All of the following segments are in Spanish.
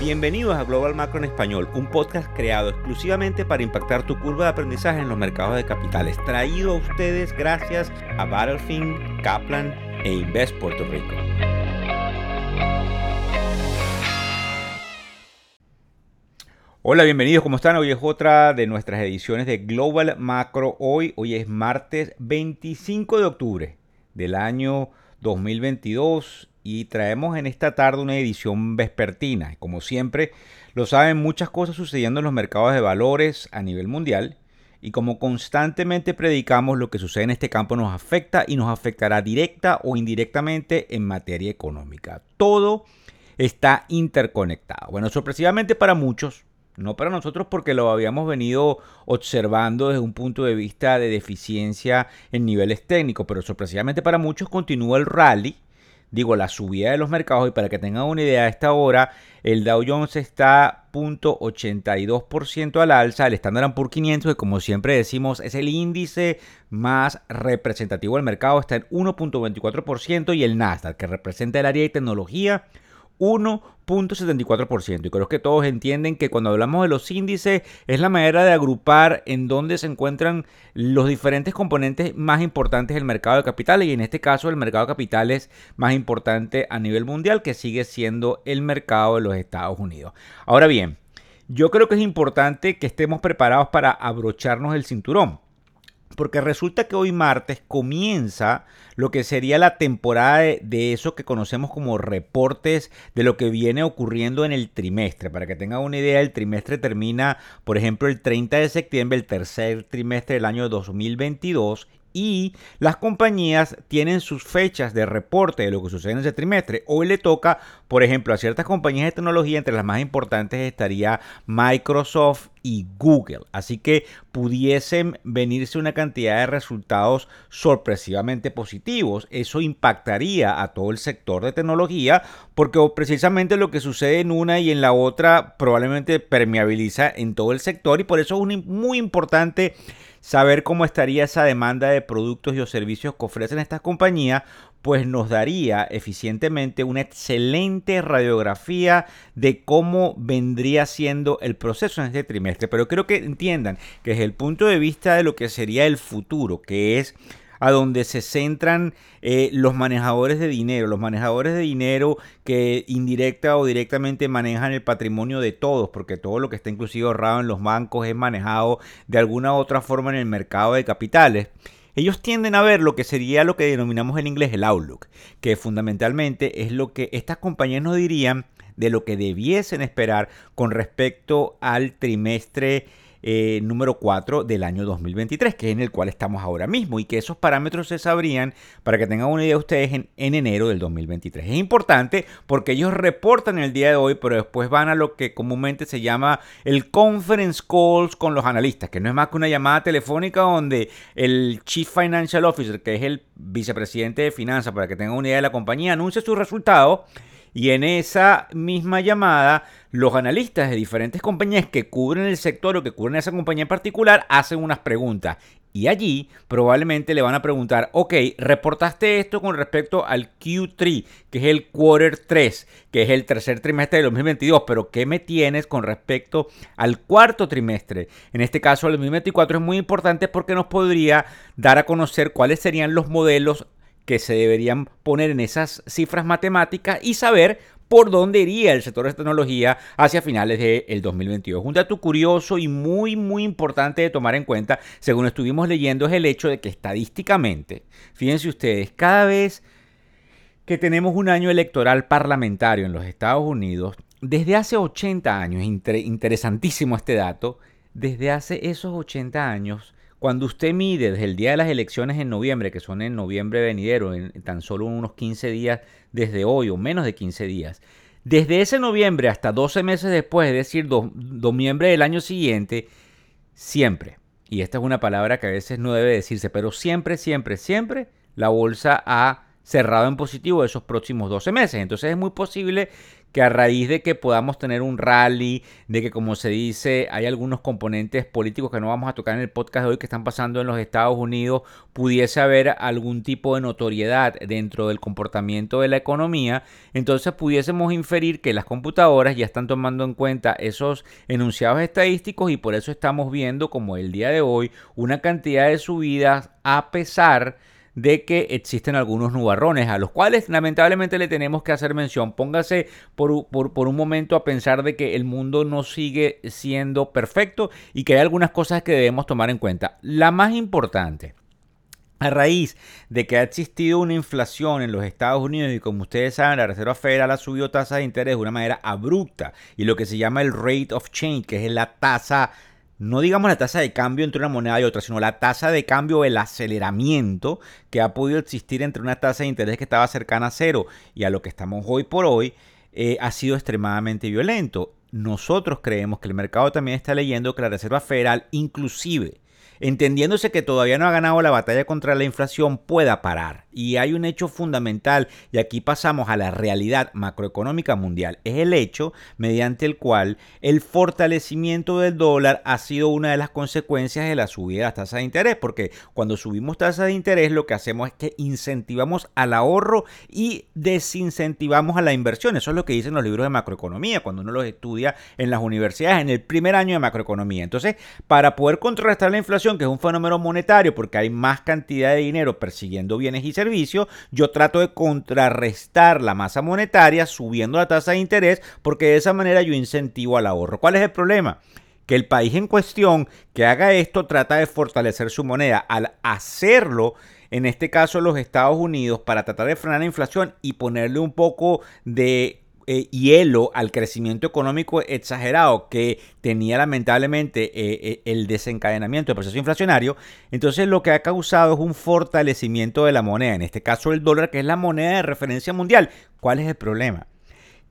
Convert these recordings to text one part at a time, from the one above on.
Bienvenidos a Global Macro en Español, un podcast creado exclusivamente para impactar tu curva de aprendizaje en los mercados de capitales. Traído a ustedes gracias a Battlefield, Kaplan e Invest Puerto Rico. Hola, bienvenidos, ¿cómo están? Hoy es otra de nuestras ediciones de Global Macro. Hoy, hoy es martes 25 de octubre del año 2022 y traemos en esta tarde una edición vespertina. Como siempre, lo saben muchas cosas sucediendo en los mercados de valores a nivel mundial y como constantemente predicamos lo que sucede en este campo nos afecta y nos afectará directa o indirectamente en materia económica. Todo está interconectado. Bueno, sorpresivamente para muchos, no para nosotros porque lo habíamos venido observando desde un punto de vista de deficiencia en niveles técnicos, pero sorpresivamente para muchos continúa el rally, digo la subida de los mercados. Y para que tengan una idea a esta hora, el Dow Jones está 0.82% al alza, el Standard Poor's 500 que como siempre decimos es el índice más representativo del mercado, está en 1.24% y el Nasdaq que representa el área de tecnología 1.74%. Y creo que todos entienden que cuando hablamos de los índices es la manera de agrupar en dónde se encuentran los diferentes componentes más importantes del mercado de capitales. Y en este caso el mercado de capitales más importante a nivel mundial que sigue siendo el mercado de los Estados Unidos. Ahora bien, yo creo que es importante que estemos preparados para abrocharnos el cinturón. Porque resulta que hoy martes comienza lo que sería la temporada de, eso que conocemos como reportes de lo que viene ocurriendo en el trimestre. Para que tengan una idea, el trimestre termina, por ejemplo, el 30 de septiembre, el tercer trimestre del año 2022 y las compañías tienen sus fechas de reporte de lo que sucede en ese trimestre. Hoy le toca, por ejemplo, a ciertas compañías de tecnología, entre las más importantes estaría Microsoft y Google. Así que pudiesen venirse una cantidad de resultados sorpresivamente positivos. Eso impactaría a todo el sector de tecnología porque precisamente lo que sucede en una y en la otra probablemente permeabiliza en todo el sector y por eso es muy importante saber cómo estaría esa demanda de productos y servicios que ofrecen estas compañías, pues nos daría eficientemente una excelente radiografía de cómo vendría siendo el proceso en este trimestre. Pero creo que entiendan que desde el punto de vista de lo que sería el futuro, que es a donde se centran eh, los manejadores de dinero, los manejadores de dinero que indirecta o directamente manejan el patrimonio de todos, porque todo lo que está inclusive ahorrado en los bancos es manejado de alguna u otra forma en el mercado de capitales. Ellos tienden a ver lo que sería lo que denominamos en inglés el outlook, que fundamentalmente es lo que estas compañías nos dirían de lo que debiesen esperar con respecto al trimestre eh, número 4 del año 2023, que es en el cual estamos ahora mismo, y que esos parámetros se sabrían, para que tengan una idea ustedes, en, en enero del 2023. Es importante porque ellos reportan el día de hoy, pero después van a lo que comúnmente se llama el conference calls con los analistas, que no es más que una llamada telefónica donde el Chief Financial Officer, que es el vicepresidente de finanzas, para que tengan una idea de la compañía, anuncia sus resultados y en esa misma llamada, los analistas de diferentes compañías que cubren el sector o que cubren esa compañía en particular hacen unas preguntas. Y allí probablemente le van a preguntar, ok, reportaste esto con respecto al Q3, que es el quarter 3, que es el tercer trimestre de 2022, pero ¿qué me tienes con respecto al cuarto trimestre? En este caso, el 2024 es muy importante porque nos podría dar a conocer cuáles serían los modelos que se deberían poner en esas cifras matemáticas y saber por dónde iría el sector de tecnología hacia finales del 2022. Un dato curioso y muy, muy importante de tomar en cuenta, según estuvimos leyendo, es el hecho de que estadísticamente, fíjense ustedes, cada vez que tenemos un año electoral parlamentario en los Estados Unidos, desde hace 80 años, interesantísimo este dato, desde hace esos 80 años, cuando usted mide desde el día de las elecciones en noviembre, que son en noviembre venidero, en tan solo unos 15 días desde hoy o menos de 15 días, desde ese noviembre hasta 12 meses después, es decir, noviembre del año siguiente, siempre, y esta es una palabra que a veces no debe decirse, pero siempre, siempre, siempre, la bolsa ha cerrado en positivo esos próximos 12 meses. Entonces es muy posible que a raíz de que podamos tener un rally, de que como se dice, hay algunos componentes políticos que no vamos a tocar en el podcast de hoy que están pasando en los Estados Unidos, pudiese haber algún tipo de notoriedad dentro del comportamiento de la economía, entonces pudiésemos inferir que las computadoras ya están tomando en cuenta esos enunciados estadísticos y por eso estamos viendo como el día de hoy una cantidad de subidas a pesar de que existen algunos nubarrones a los cuales lamentablemente le tenemos que hacer mención. Póngase por, por, un momento a pensar de que el mundo no sigue siendo perfecto y que hay algunas cosas que debemos tomar en cuenta. La más importante. A raíz de que ha existido una inflación en los Estados Unidos y como ustedes saben, la Reserva Federal ha subido tasas de interés de una manera abrupta y lo que se llama el rate of change, que es la tasa no digamos la tasa de cambio entre una moneda y otra, sino la tasa de cambio, el aceleramiento que ha podido existir entre una tasa de interés que estaba cercana a cero y a lo que estamos hoy por hoy, eh, ha sido extremadamente violento. Nosotros creemos que el mercado también está leyendo que la Reserva Federal inclusive entendiéndose que todavía no ha ganado la batalla contra la inflación, pueda parar. Y hay un hecho fundamental, y aquí pasamos a la realidad macroeconómica mundial, es el hecho mediante el cual el fortalecimiento del dólar ha sido una de las consecuencias de la subida de las tasas de interés, porque cuando subimos tasas de interés lo que hacemos es que incentivamos al ahorro y desincentivamos a la inversión. Eso es lo que dicen los libros de macroeconomía, cuando uno los estudia en las universidades en el primer año de macroeconomía. Entonces, para poder contrarrestar la inflación, que es un fenómeno monetario porque hay más cantidad de dinero persiguiendo bienes y servicios, yo trato de contrarrestar la masa monetaria subiendo la tasa de interés porque de esa manera yo incentivo al ahorro. ¿Cuál es el problema? que el país en cuestión que haga esto trata de fortalecer su moneda. Al hacerlo, en este caso los Estados Unidos, para tratar de frenar la inflación y ponerle un poco de eh, hielo al crecimiento económico exagerado que tenía lamentablemente eh, eh, el desencadenamiento del proceso inflacionario, entonces lo que ha causado es un fortalecimiento de la moneda, en este caso el dólar, que es la moneda de referencia mundial. ¿Cuál es el problema?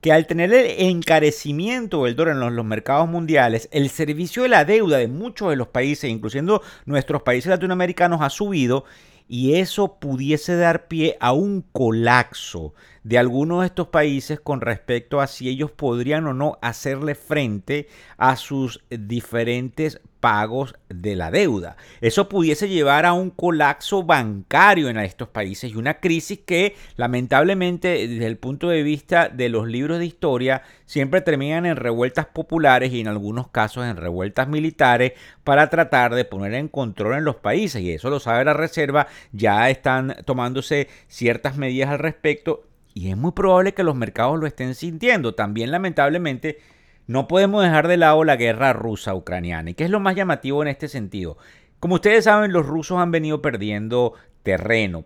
que al tener el encarecimiento del dólar en los, mercados mundiales, el servicio de la deuda de muchos de los países, incluyendo nuestros países latinoamericanos, ha subido y eso pudiese dar pie a un colapso de algunos de estos países con respecto a si ellos podrían o no hacerle frente a sus diferentes pagos de la deuda. Eso pudiese llevar a un colapso bancario en estos países y una crisis que lamentablemente desde el punto de vista de los libros de historia siempre terminan en revueltas populares y en algunos casos en revueltas militares para tratar de poner en control en los países y eso lo sabe la Reserva, ya están tomándose ciertas medidas al respecto y es muy probable que los mercados lo estén sintiendo. También lamentablemente no podemos dejar de lado la guerra rusa-ucraniana. ¿Y qué es lo más llamativo en este sentido? Como ustedes saben, los rusos han venido perdiendo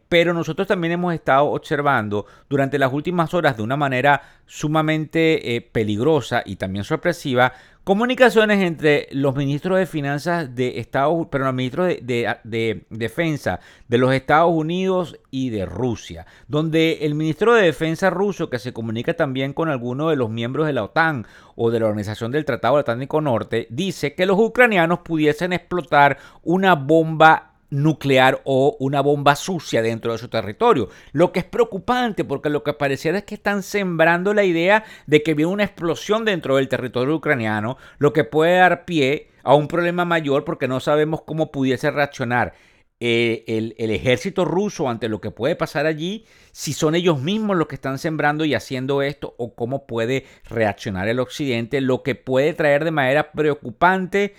pero nosotros también hemos estado observando durante las últimas horas de una manera sumamente eh, peligrosa y también sorpresiva Comunicaciones entre los ministros de Finanzas de Estados pero los ministros de, Defensa de los Estados Unidos y de Rusia, donde el ministro de Defensa ruso, que se comunica también con algunos de los miembros de la OTAN o de la Organización del Tratado Atlántico Norte, dice que los ucranianos pudiesen explotar una bomba nuclear o una bomba sucia dentro de su territorio. Lo que es preocupante porque lo que pareciera es que están sembrando la idea de que viene una explosión dentro del territorio ucraniano, lo que puede dar pie a un problema mayor porque no sabemos cómo pudiese reaccionar eh, el, el, ejército ruso ante lo que puede pasar allí, si son ellos mismos los que están sembrando y haciendo esto, o cómo puede reaccionar el occidente, lo que puede traer de manera preocupante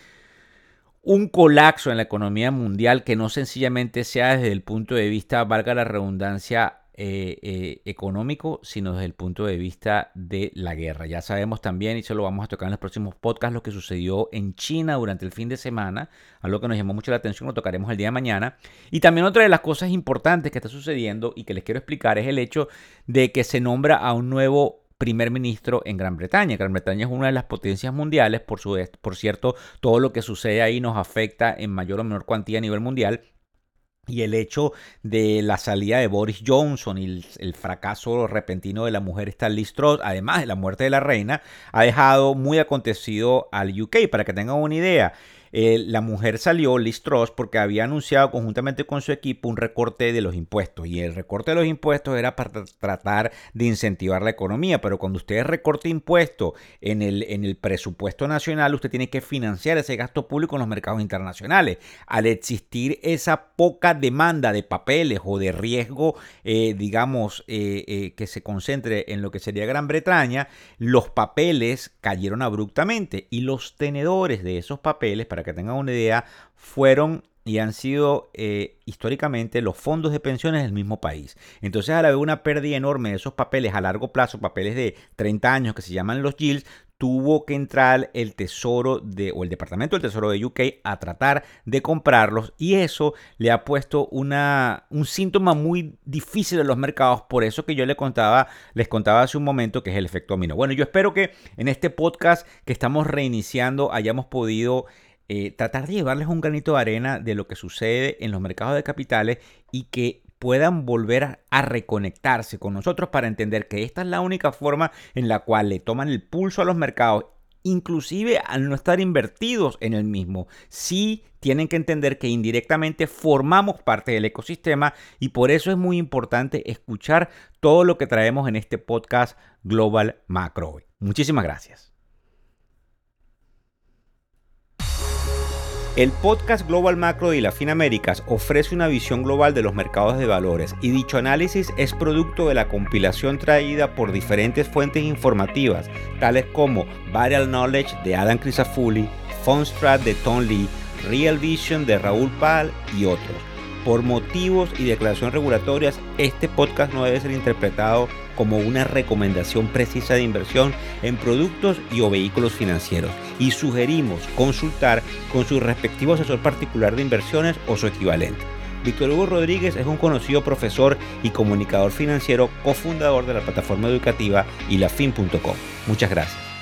un colapso en la economía mundial que no sencillamente sea desde el punto de vista, valga la redundancia, eh, eh, económico, sino desde el punto de vista de la guerra. Ya sabemos también, y se lo vamos a tocar en los próximos podcasts, lo que sucedió en China durante el fin de semana, algo que nos llamó mucho la atención, lo tocaremos el día de mañana. Y también otra de las cosas importantes que está sucediendo y que les quiero explicar es el hecho de que se nombra a un nuevo primer ministro en Gran Bretaña. Gran Bretaña es una de las potencias mundiales, por, su, por cierto, todo lo que sucede ahí nos afecta en mayor o menor cuantía a nivel mundial. Y el hecho de la salida de Boris Johnson y el, fracaso repentino de la mujer Stanley Truss, además de la muerte de la reina, ha dejado muy acontecido al UK. Para que tengan una idea, eh, la mujer salió, Liz Truss, porque había anunciado conjuntamente con su equipo un recorte de los impuestos. Y el recorte de los impuestos era para tratar de incentivar la economía. Pero cuando usted recorte impuestos en el, en el presupuesto nacional, usted tiene que financiar ese gasto público en los mercados internacionales. Al existir esa poca demanda de papeles o de riesgo, eh, digamos, eh, que se concentre en lo que sería Gran Bretaña, los papeles cayeron abruptamente y los tenedores de esos papeles, para que tengan una idea, fueron y han sido eh, históricamente los fondos de pensiones del mismo país. Entonces, al haber una pérdida enorme de esos papeles a largo plazo, papeles de 30 años que se llaman los yields, tuvo que entrar el Tesoro de, o el Departamento del Tesoro de UK a tratar de comprarlos y eso le ha puesto una, un síntoma muy difícil en los mercados, por eso que yo les contaba, les contaba hace un momento que es el efecto dominó. Bueno, yo espero que en este podcast que estamos reiniciando hayamos podido eh, tratar de llevarles un granito de arena de lo que sucede en los mercados de capitales y que puedan volver a reconectarse con nosotros para entender que esta es la única forma en la cual le toman el pulso a los mercados, inclusive al no estar invertidos en el mismo. Sí tienen que entender que indirectamente formamos parte del ecosistema y por eso es muy importante escuchar todo lo que traemos en este podcast Global Macro. Muchísimas gracias. El podcast Global Macro de la Finaméricas ofrece una visión global de los mercados de valores y dicho análisis es producto de la compilación traída por diferentes fuentes informativas, tales como Varial Knowledge de Adam Crisafulli, Fundstrat de Tom Lee, Real Vision de Raúl Pal y otros. Por motivos y declaraciones regulatorias, este podcast no debe ser interpretado como una recomendación precisa de inversión en productos y o vehículos financieros y sugerimos consultar con su respectivo asesor particular de inversiones o su equivalente. Víctor Hugo Rodríguez es un conocido profesor y comunicador financiero, cofundador de la plataforma educativa ilafin.com. Muchas gracias.